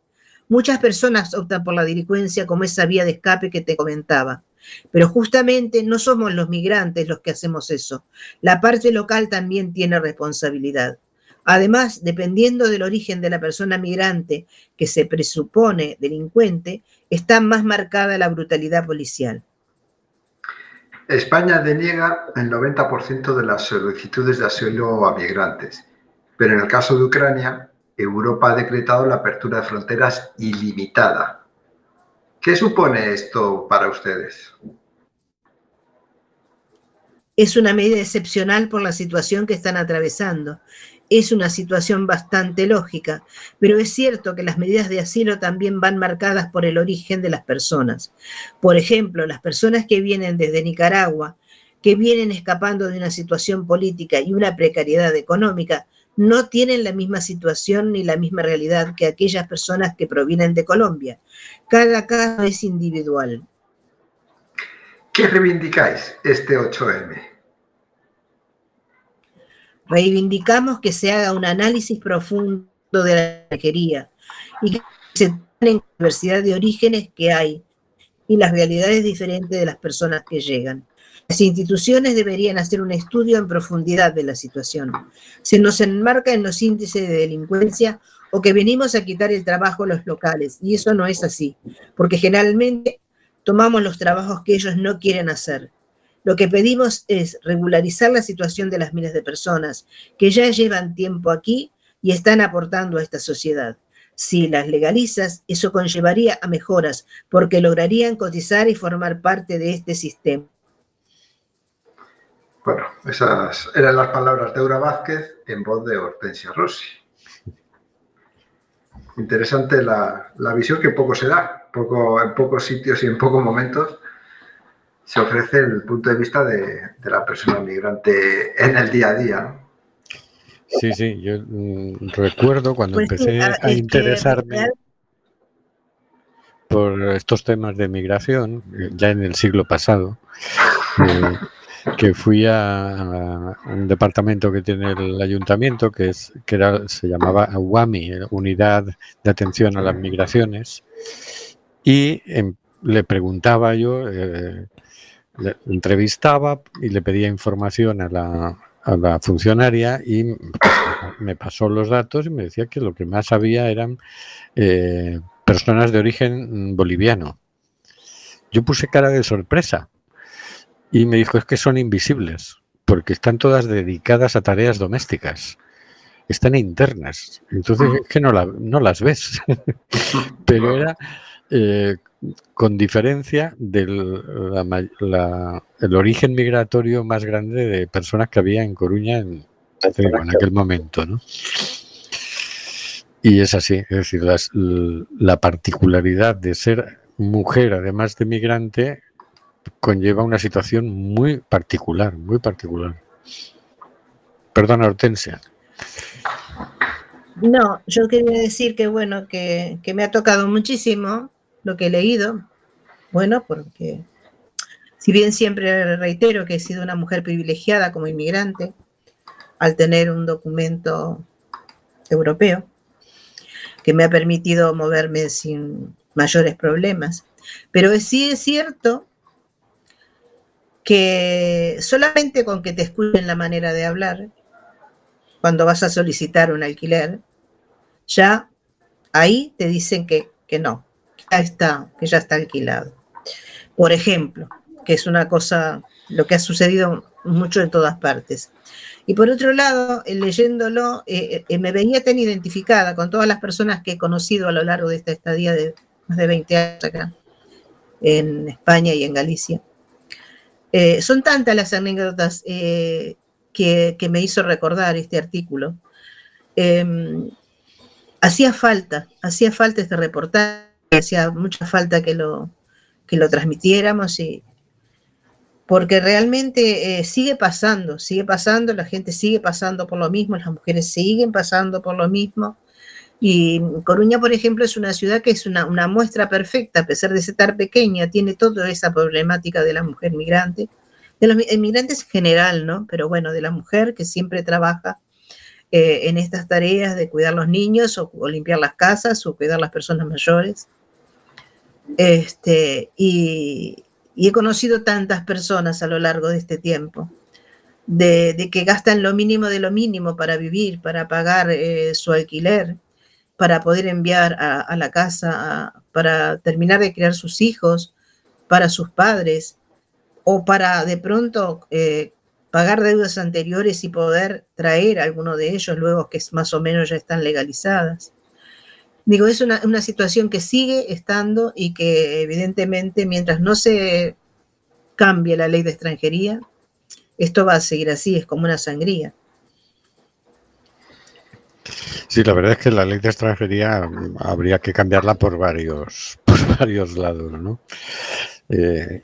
Muchas personas optan por la delincuencia como esa vía de escape que te comentaba. Pero justamente no somos los migrantes los que hacemos eso. La parte local también tiene responsabilidad. Además, dependiendo del origen de la persona migrante que se presupone delincuente, está más marcada la brutalidad policial. España deniega el 90% de las solicitudes de asilo a migrantes, pero en el caso de Ucrania, Europa ha decretado la apertura de fronteras ilimitada. ¿Qué supone esto para ustedes? Es una medida excepcional por la situación que están atravesando. Es una situación bastante lógica, pero es cierto que las medidas de asilo también van marcadas por el origen de las personas. Por ejemplo, las personas que vienen desde Nicaragua, que vienen escapando de una situación política y una precariedad económica, no tienen la misma situación ni la misma realidad que aquellas personas que provienen de Colombia. Cada caso es individual. ¿Qué reivindicáis este 8M? Reivindicamos que se haga un análisis profundo de la extranjería y que se tengan la diversidad de orígenes que hay y las realidades diferentes de las personas que llegan. Las instituciones deberían hacer un estudio en profundidad de la situación. Se nos enmarca en los índices de delincuencia o que venimos a quitar el trabajo a los locales, y eso no es así, porque generalmente tomamos los trabajos que ellos no quieren hacer. Lo que pedimos es regularizar la situación de las miles de personas que ya llevan tiempo aquí y están aportando a esta sociedad. Si las legalizas, eso conllevaría a mejoras, porque lograrían cotizar y formar parte de este sistema. Bueno, esas eran las palabras de Eura Vázquez en voz de Hortensia Rossi. Interesante la, visión que poco se da, poco, en pocos sitios y en pocos momentos se ofrece el punto de vista de, la persona migrante en el día a día. Sí, sí, yo mm, recuerdo cuando pues empecé a, interesarme por estos temas de migración, ya en el siglo pasado, eh, que fui a, un departamento que tiene el ayuntamiento, que, es, que era, se llamaba UAMI, Unidad de Atención a las Migraciones, y em, le preguntaba yo, eh, le entrevistaba y le pedía información a la, a la funcionaria y me pasó los datos y me decía que lo que más había eran eh, personas de origen boliviano. Yo puse cara de sorpresa y me dijo, es que son invisibles, porque están todas dedicadas a tareas domésticas. Están internas. Entonces es que no, no las ves. Pero era eh, con diferencia del el origen migratorio más grande de personas que había en Coruña en, aquel momento. ¿no? Y es así, es decir, la particularidad de ser mujer, además de migrante, conlleva una situación muy particular, muy particular. Perdona, Hortensia. No, yo quería decir que bueno, que, me ha tocado muchísimo lo que he leído. Bueno, porque si bien siempre reitero que he sido una mujer privilegiada como inmigrante, al tener un documento europeo que me ha permitido moverme sin mayores problemas. Pero sí es cierto que solamente con que te escuchen la manera de hablar, cuando vas a solicitar un alquiler, ya ahí te dicen que, no, que ya, está, que ya está alquilado. Por ejemplo, que es una cosa, lo que ha sucedido mucho en todas partes. Y por otro lado, eh, leyéndolo, eh, eh, me veía tan identificada con todas las personas que he conocido a lo largo de esta estadía de más de 20 años acá, en España y en Galicia son tantas las anécdotas eh, que, me hizo recordar este artículo. Em, hacía falta, hacía falta este reportaje, hacía mucha falta que lo, que lo transmitiéramos y, porque realmente eh, sigue pasando, sigue pasando, la gente sigue pasando por lo mismo, las mujeres siguen pasando por lo mismo. Y Coruña, por ejemplo, es una ciudad que es una, muestra perfecta, a pesar de ser tan pequeña, tiene toda esa problemática de la mujer migrante, de los inmigrantes en general, ¿no? Pero bueno, de la mujer que siempre trabaja eh, en estas tareas de cuidar los niños o, o limpiar las casas o cuidar las personas mayores. Este, y, he conocido tantas personas a lo largo de este tiempo, de, que gastan lo mínimo de lo mínimo para vivir, para pagar eh, su alquiler, para poder enviar a, la casa, para terminar de criar sus hijos, para sus padres, o para de pronto eh, pagar deudas anteriores y poder traer a alguno de ellos luego que más o menos ya están legalizadas. Digo, es una, una situación que sigue estando y que evidentemente mientras no se cambie la ley de extranjería, esto va a seguir así, es como una sangría. Sí, la verdad es que la ley de extranjería mm, habría que cambiarla por varios, por varios lados, ¿no? Eh,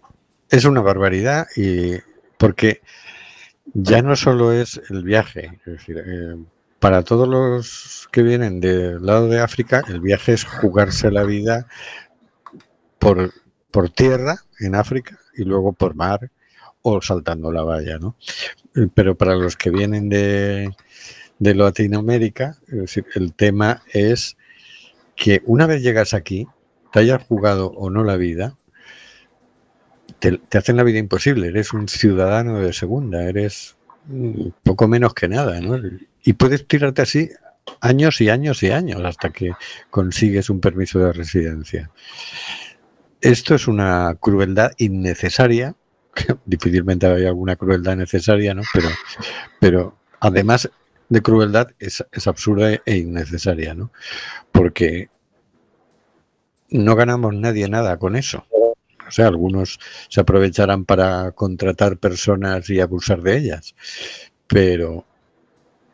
es una barbaridad y porque ya no solo es el viaje, es decir, eh, para todos los que vienen del lado de África, el viaje es jugarse la vida por, por tierra en África y luego por mar o saltando la valla, ¿no? Eh, Pero para los que vienen de, de Latinoamérica, el tema es que una vez llegas aquí, te hayas jugado o no la vida, te, te hacen la vida imposible. Eres un ciudadano de segunda, eres mm, poco menos que nada, ¿no? Y puedes tirarte así años y años y años hasta que consigues un permiso de residencia. Esto es una crueldad innecesaria. Difícilmente hay alguna crueldad necesaria, ¿no? Pero, pero además de crueldad es, es absurda e innecesaria, ¿no? Porque no ganamos nadie nada con eso. O sea, algunos se aprovecharán para contratar personas y abusar de ellas, pero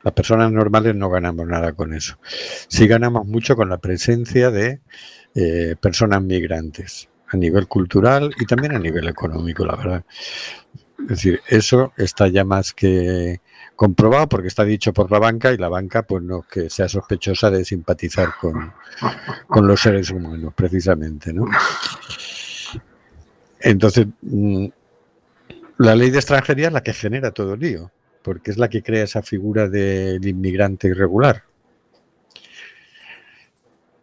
las personas normales no ganamos nada con eso. Sí ganamos mucho con la presencia de eh, personas migrantes a nivel cultural y también a nivel económico, la verdad. Es decir, eso está ya más que comprobado porque está dicho por la banca y la banca pues no que sea sospechosa de simpatizar con, con los seres humanos precisamente, ¿no? Entonces, mm, la ley de extranjería es la que genera todo el lío, porque es la que crea esa figura del inmigrante irregular.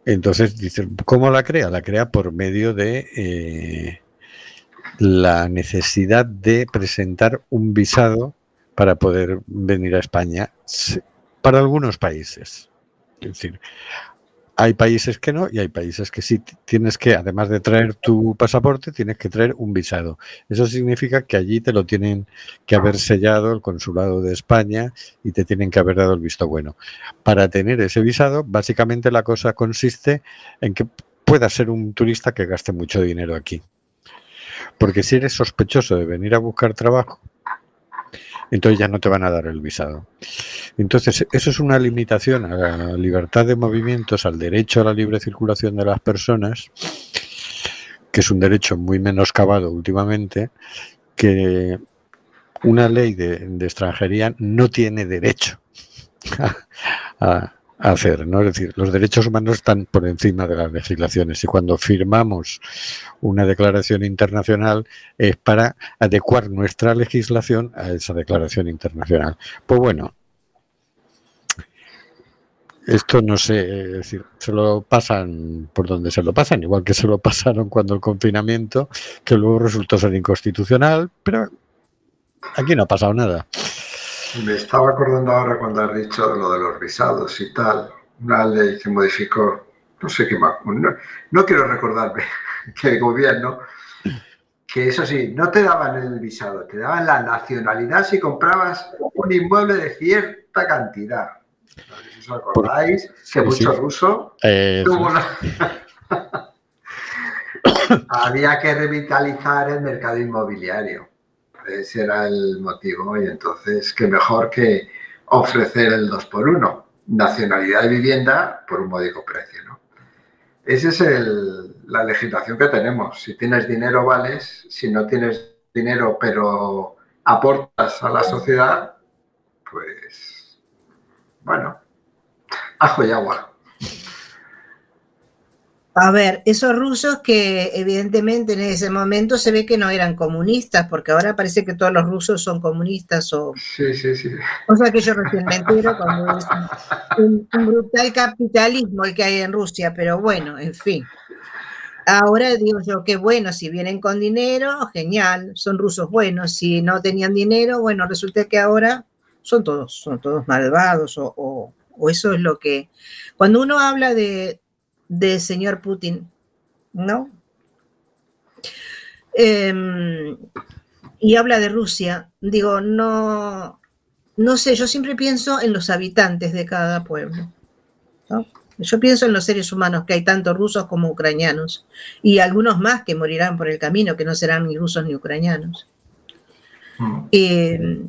Entonces, dicen, ¿cómo la crea? La crea por medio de eh, la necesidad de presentar un visado para poder venir a España para algunos países. Es decir, hay países que no y hay países que sí. Tienes que, además de traer tu pasaporte, tienes que traer un visado. Eso significa que allí te lo tienen que haber sellado el consulado de España y te tienen que haber dado el visto bueno. Para tener ese visado, básicamente la cosa consiste en que puedas ser un turista que gaste mucho dinero aquí. Porque si eres sospechoso de venir a buscar trabajo, entonces ya no te van a dar el visado. Entonces, eso es una limitación a la libertad de movimientos, al derecho a la libre circulación de las personas, que es un derecho muy menoscabado últimamente, que una ley de, extranjería no tiene derecho a hacer, ¿no? Es decir, los derechos humanos están por encima de las legislaciones y cuando firmamos una declaración internacional es para adecuar nuestra legislación a esa declaración internacional. Pues bueno, esto no sé, es decir, se lo pasan por donde se lo pasan, igual que se lo pasaron cuando el confinamiento, que luego resultó ser inconstitucional, pero aquí no ha pasado nada. Me estaba acordando ahora cuando has dicho lo de los visados y tal, una ley que modificó, no sé qué más, no, no quiero recordarme que el gobierno, que eso sí, no te daban el visado, te daban la nacionalidad si comprabas un inmueble de cierta cantidad. Si os acordáis que sí, mucho sí. ruso Eh, tuvo la- Había que revitalizar el mercado inmobiliario. Ese era el motivo. Y entonces, qué mejor que ofrecer el 2 por 1 nacionalidad de vivienda por un módico precio. ¿no? Esa es el- la legislación que tenemos. Si tienes dinero, vales. Si no tienes dinero, pero aportas a la sociedad, pues, bueno, ajo y agua. A ver, esos rusos que evidentemente en ese momento se ve que no eran comunistas, porque ahora parece que todos los rusos son comunistas o... Sí, sí, sí. O sea que yo recién me entero cuando es un, un brutal capitalismo el que hay en Rusia, pero bueno, en fin. Ahora digo yo que bueno, si vienen con dinero, genial, son rusos buenos. Si no tenían dinero, bueno, resulta que ahora son todos, son todos malvados o, o- o eso es lo que... Cuando uno habla de, de señor Putin, ¿no? Em, y habla de Rusia, digo, no, no sé, yo siempre pienso en los habitantes de cada pueblo. ¿no? Yo pienso en los seres humanos, que hay tanto rusos como ucranianos, y algunos más que morirán por el camino, que no serán ni rusos ni ucranianos. Mm. Eh,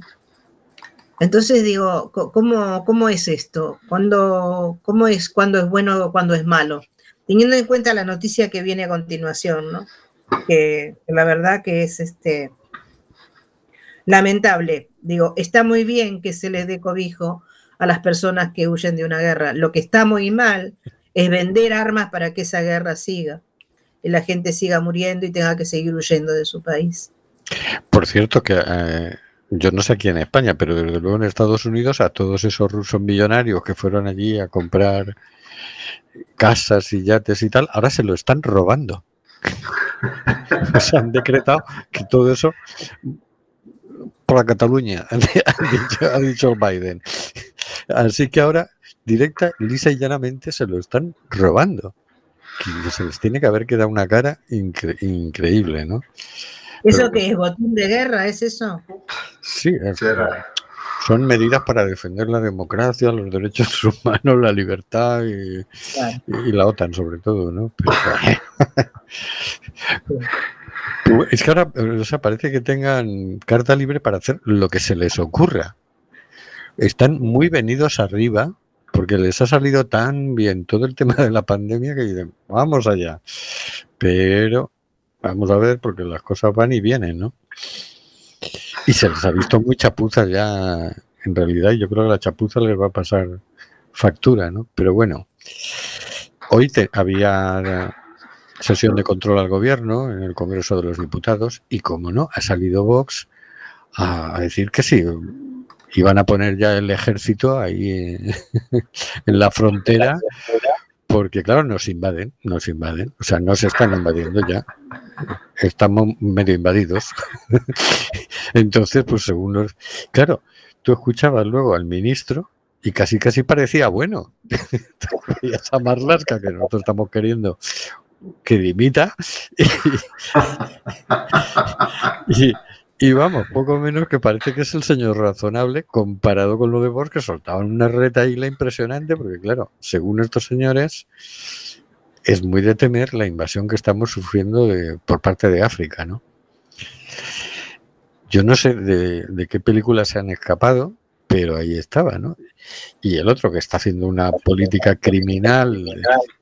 entonces digo, ¿cómo, es esto? ¿Cuándo, ¿Cómo es cuando es bueno o cuando es malo? Teniendo en cuenta la noticia que viene a continuación, ¿no? Que, que la verdad que es este lamentable. Digo, está muy bien que se les dé cobijo a las personas que huyen de una guerra. Lo que está muy mal es vender armas para que esa guerra siga y la gente siga muriendo y tenga que seguir huyendo de su país. Por cierto, que eh, yo no sé aquí en España, pero desde luego en Estados Unidos a todos esos rusos millonarios que fueron allí a comprar casas y yates y tal, ahora se lo están robando. o sea, han decretado que todo eso por la Cataluña, ha dicho, ha dicho el Biden. Así que ahora, directa, lisa y llanamente, se lo están robando. Que se les tiene que haber quedado una cara incre- increíble, ¿no? ¿Eso Pero- qué es? ¿Botín de guerra? ¿Es eso? Sí, Será. son medidas para defender la democracia, los derechos humanos, la libertad y, Claro. y la OTAN sobre todo, ¿no? Pero- Pero es que ahora o sea, parece que tengan carta libre para hacer lo que se les ocurra. Están muy venidos arriba porque les ha salido tan bien todo el tema de la pandemia que dicen, vamos allá. Pero vamos a ver porque las cosas van y vienen, ¿no? Y se les ha visto muy chapuzas ya, en realidad, yo creo que la chapuza les va a pasar factura, ¿no? Pero bueno, hoy te- había sesión de control al gobierno en el Congreso de los Diputados y, como no, ha salido Vox a, decir que sí, iban a poner ya el ejército ahí en la frontera porque, claro, nos invaden, nos invaden, o sea, no se están invadiendo ya, estamos medio invadidos. Entonces, pues según los... Claro, tú escuchabas luego al ministro y casi casi parecía bueno. Veías a que nosotros estamos queriendo que dimita. Y vamos, poco menos que parece que es el señor razonable comparado con lo de Vox, que soltaban una retaíla impresionante, porque claro, según estos señores, es muy de temer la invasión que estamos sufriendo de- por parte de África, ¿no? Yo no sé de, de qué películas se han escapado, pero ahí estaba, ¿no? Y el otro que está haciendo una política criminal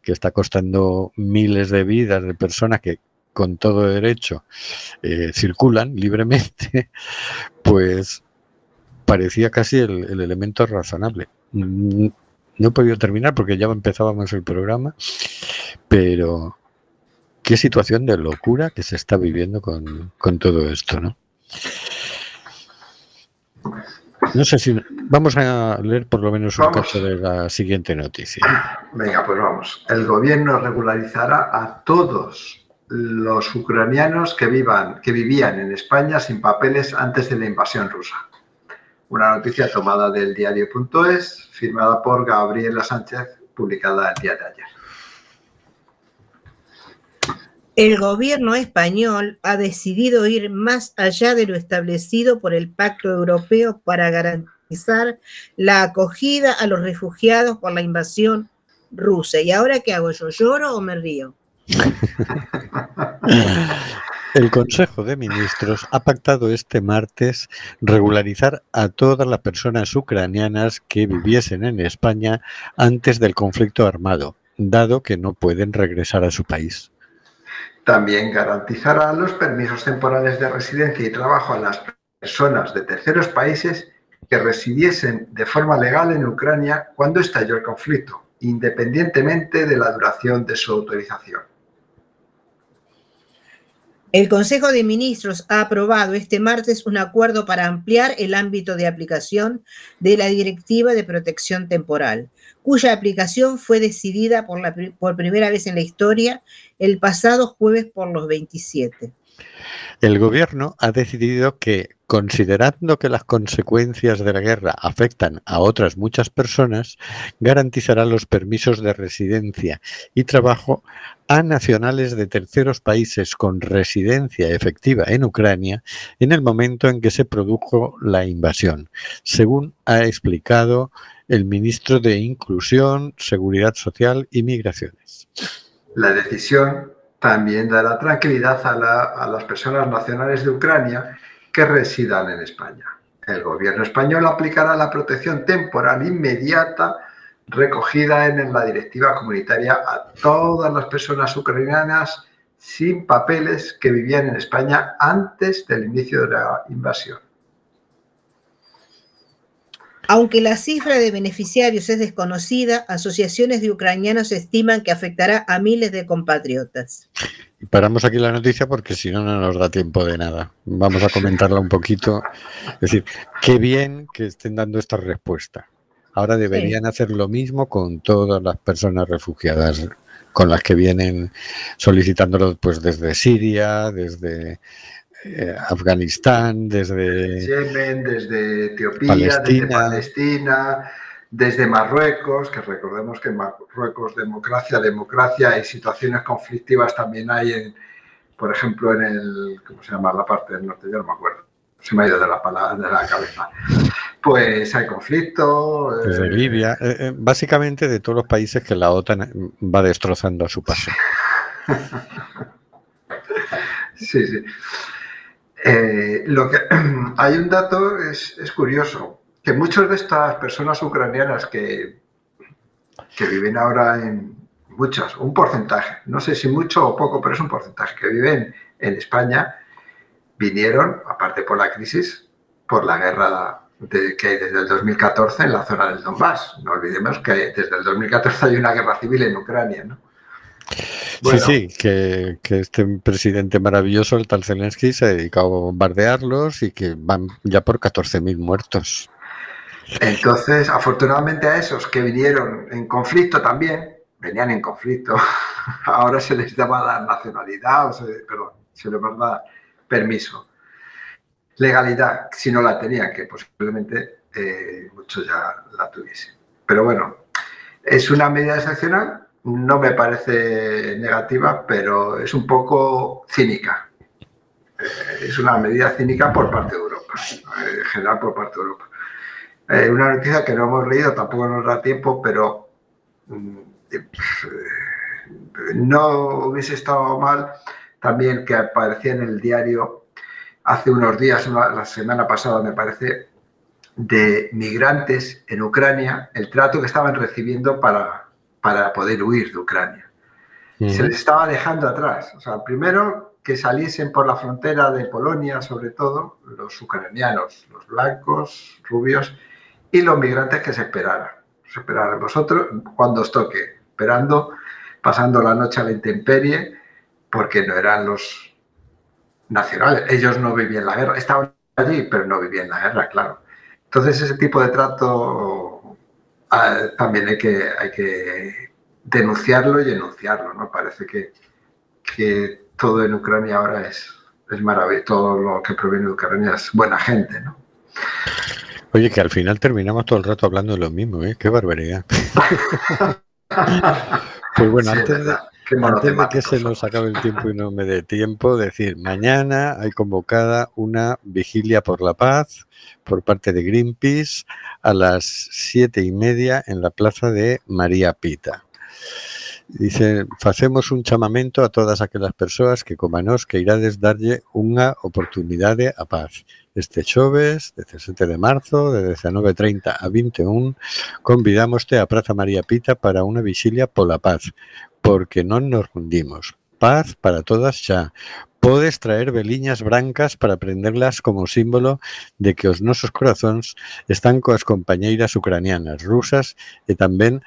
que está costando miles de vidas de personas que con todo derecho eh, circulan libremente, pues parecía casi el, el elemento razonable. Mm, No he podido terminar porque ya empezábamos el programa, pero qué situación de locura que se está viviendo con, con todo esto, ¿no? No sé si vamos a leer por lo menos un Vamos. cacho de la siguiente noticia. Venga, pues vamos. El gobierno regularizará a todos los ucranianos que, vivan, que vivían en España sin papeles antes de la invasión rusa. Una noticia tomada del diario.es, firmada por Gabriela Sánchez, publicada el día de ayer. El gobierno español ha decidido ir más allá de lo establecido por el Pacto Europeo para garantizar la acogida a los refugiados por la invasión rusa. ¿Y ahora qué hago? ¿Yo lloro o me río? El Consejo de Ministros ha pactado este martes regularizar a todas las personas ucranianas que viviesen en España antes del conflicto armado, dado que no pueden regresar a su país. También garantizará los permisos temporales de residencia y trabajo a las personas de terceros países que residiesen de forma legal en Ucrania cuando estalló el conflicto independientemente de la duración de su autorización. El Consejo de Ministros ha aprobado este martes un acuerdo para ampliar el ámbito de aplicación de la Directiva de Protección Temporal, cuya aplicación fue decidida por, la, por primera vez en la historia el pasado jueves por los 27. El gobierno ha decidido que, considerando que las consecuencias de la guerra afectan a otras muchas personas, garantizará los permisos de residencia y trabajo a nacionales de terceros países con residencia efectiva en Ucrania en el momento en que se produjo la invasión, según ha explicado el ministro de Inclusión, Seguridad Social y Migraciones. La decisión también dará tranquilidad a, las personas nacionales de Ucrania que residan en España. El gobierno español aplicará la protección temporal inmediata recogida en la directiva comunitaria a todas las personas ucranianas sin papeles que vivían en España antes del inicio de la invasión. Aunque la cifra de beneficiarios es desconocida, asociaciones de ucranianos estiman que afectará a miles de compatriotas. Paramos aquí la noticia porque si no, no nos da tiempo de nada. Vamos a comentarla un poquito. Es decir, qué bien que estén dando esta respuesta. Ahora deberían hacer lo mismo con todas las personas refugiadas con las que vienen solicitándolo pues desde Siria, desde eh, Afganistán, desde Yemen, desde Etiopía, desde Palestina, desde Marruecos, que recordemos que en Marruecos democracia, democracia y situaciones conflictivas también hay en, por ejemplo, en el, ¿cómo se llama la parte del norte? Yo no me acuerdo, se me ha ido de la, palabra, de la cabeza. Pues hay conflicto. Desde eh, Libia, eh, básicamente de todos los países que la OTAN va destrozando a su paso. sí, sí. Eh, lo que, hay un dato, es, curioso, que muchas de estas personas ucranianas que, que viven ahora en muchas, un porcentaje, no sé si mucho o poco, pero es un porcentaje, que viven en España, vinieron, aparte por la crisis, por la guerra que hay desde el 2014 en la zona del Donbass. No olvidemos que desde el 2014 hay una guerra civil en Ucrania, ¿no? Sí, sí, que, este presidente maravilloso, el tal Zelensky, se ha dedicado a bombardearlos y que van ya por 14.000 muertos. Entonces, afortunadamente a esos que vinieron en conflicto también, venían en conflicto, ahora se les daba dar nacionalidad, o se, perdón, se les va a dar permiso. Legalidad, si no la tenían, que posiblemente eh, muchos ya la tuviesen. Pero bueno, es una medida excepcional no me parece negativa, pero es un poco cínica. Eh, es una medida cínica por parte de Europa, eh, en general por parte de Europa. Eh, una noticia que no hemos leído, tampoco nos da tiempo, pero mm, no hubiese estado mal también que aparecía en el diario hace unos días, la semana pasada me parece, de migrantes en Ucrania, el trato que estaban recibiendo para para poder huir de Ucrania. Se les estaba dejando atrás. O sea, primero que saliesen por la frontera de Polonia, sobre todo, los ucranianos, los blancos, rubios, y los migrantes que se esperaran. Se esperaran vosotros cuando os toque, esperando, pasando la noche a la intemperie, porque no eran los nacionales. Ellos no vivían la guerra. Estaban allí, pero no vivían la guerra, claro. Entonces, ese tipo de trato Ah, también hay que, hay que denunciarlo y enunciarlo, ¿no? Parece que, que todo en Ucrania ahora es, es maravilloso, todo lo que proviene de Ucrania es buena gente, ¿no? Oye, que al final terminamos todo el rato hablando de lo mismo, ¿eh? Qué barbaridad. pues bueno, antes, de, antes de que se nos acabe el tiempo y no me dé tiempo, decir, mañana hay convocada una vigilia por la paz por parte de Greenpeace a las siete y media en la plaza de María Pita. Dice, facemos un chamamento a todas aquelas persoas que como nos que irades darlle unha oportunidade a paz. Este xoves, 17 de marzo, de 19.30 a 21, convidámoste a Praza María Pita para unha vixilia pola paz, porque non nos rundimos. Paz para todas xa, podes traer veliñas brancas para prenderlas como símbolo de que os nosos corazóns están coas compañeiras ucranianas, rusas e tamén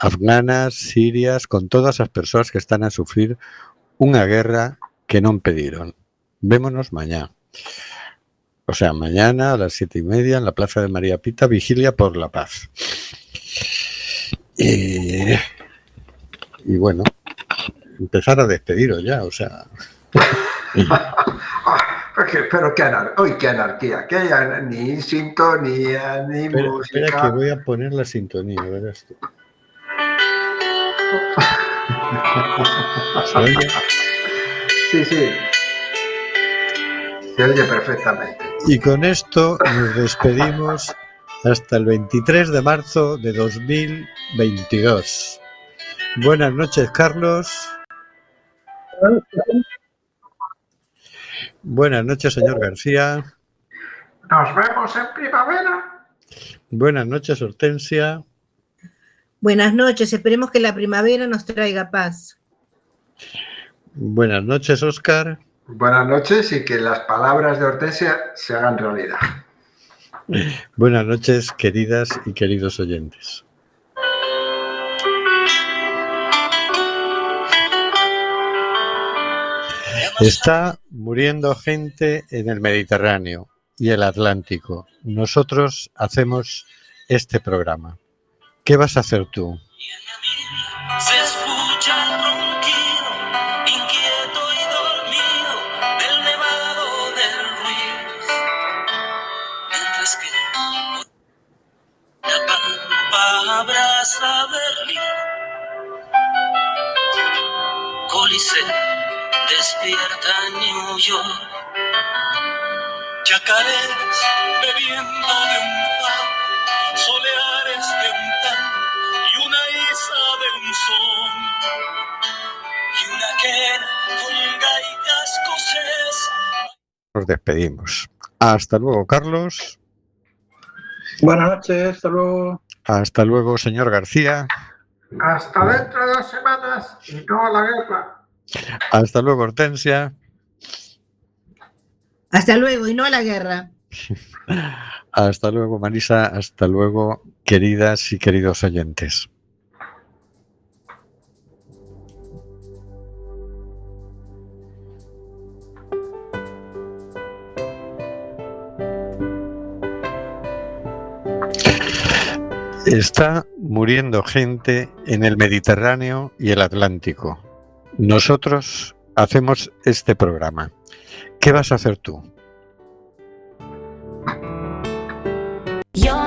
afganas, sirias, con todas as persoas que están a sufrir unha guerra que non pediron. Vémonos mañá. O sea, mañana a las siete y media en la Plaza de María Pita, Vigilia por la Paz. Y, y bueno, empezar a despediros ya, o sea. Porque- pero qué, anar- uy, qué anarquía, que ni sintonía, ni Espera, música. espera que voy a poner la sintonía, verás tú. ¿Se oye? Sí, sí. Se oye perfectamente. Y con esto nos despedimos hasta el 23 de marzo de 2022. Buenas noches, Carlos. Buenas noches, señor García. Nos vemos en primavera. Buenas noches, Hortensia. Buenas noches, esperemos que la primavera nos traiga paz. Buenas noches, Oscar. Buenas noches y que las palabras de Hortensia se hagan realidad. Buenas noches, queridas y queridos oyentes. Está muriendo gente en el Mediterráneo y el Atlántico. Nosotros hacemos este programa. ¿Qué vas a hacer tú? Despierta New York. Chacarés bebiendo de un faro, soleares de un tango y una isa de un son. Y una quena con gaitas escocesas. Nos despedimos. Hasta luego, Carlos. Buenas noches, hasta luego. Hasta luego, señor García. Hasta dentro de dos semanas y no a la guerra. Hasta luego, Hortensia. Hasta luego y no a la guerra. Hasta luego, Marisa. Hasta luego, queridas y queridos oyentes. Está muriendo gente en el Mediterráneo y el Atlántico. Nosotros hacemos este programa. ¿Qué vas a hacer tú?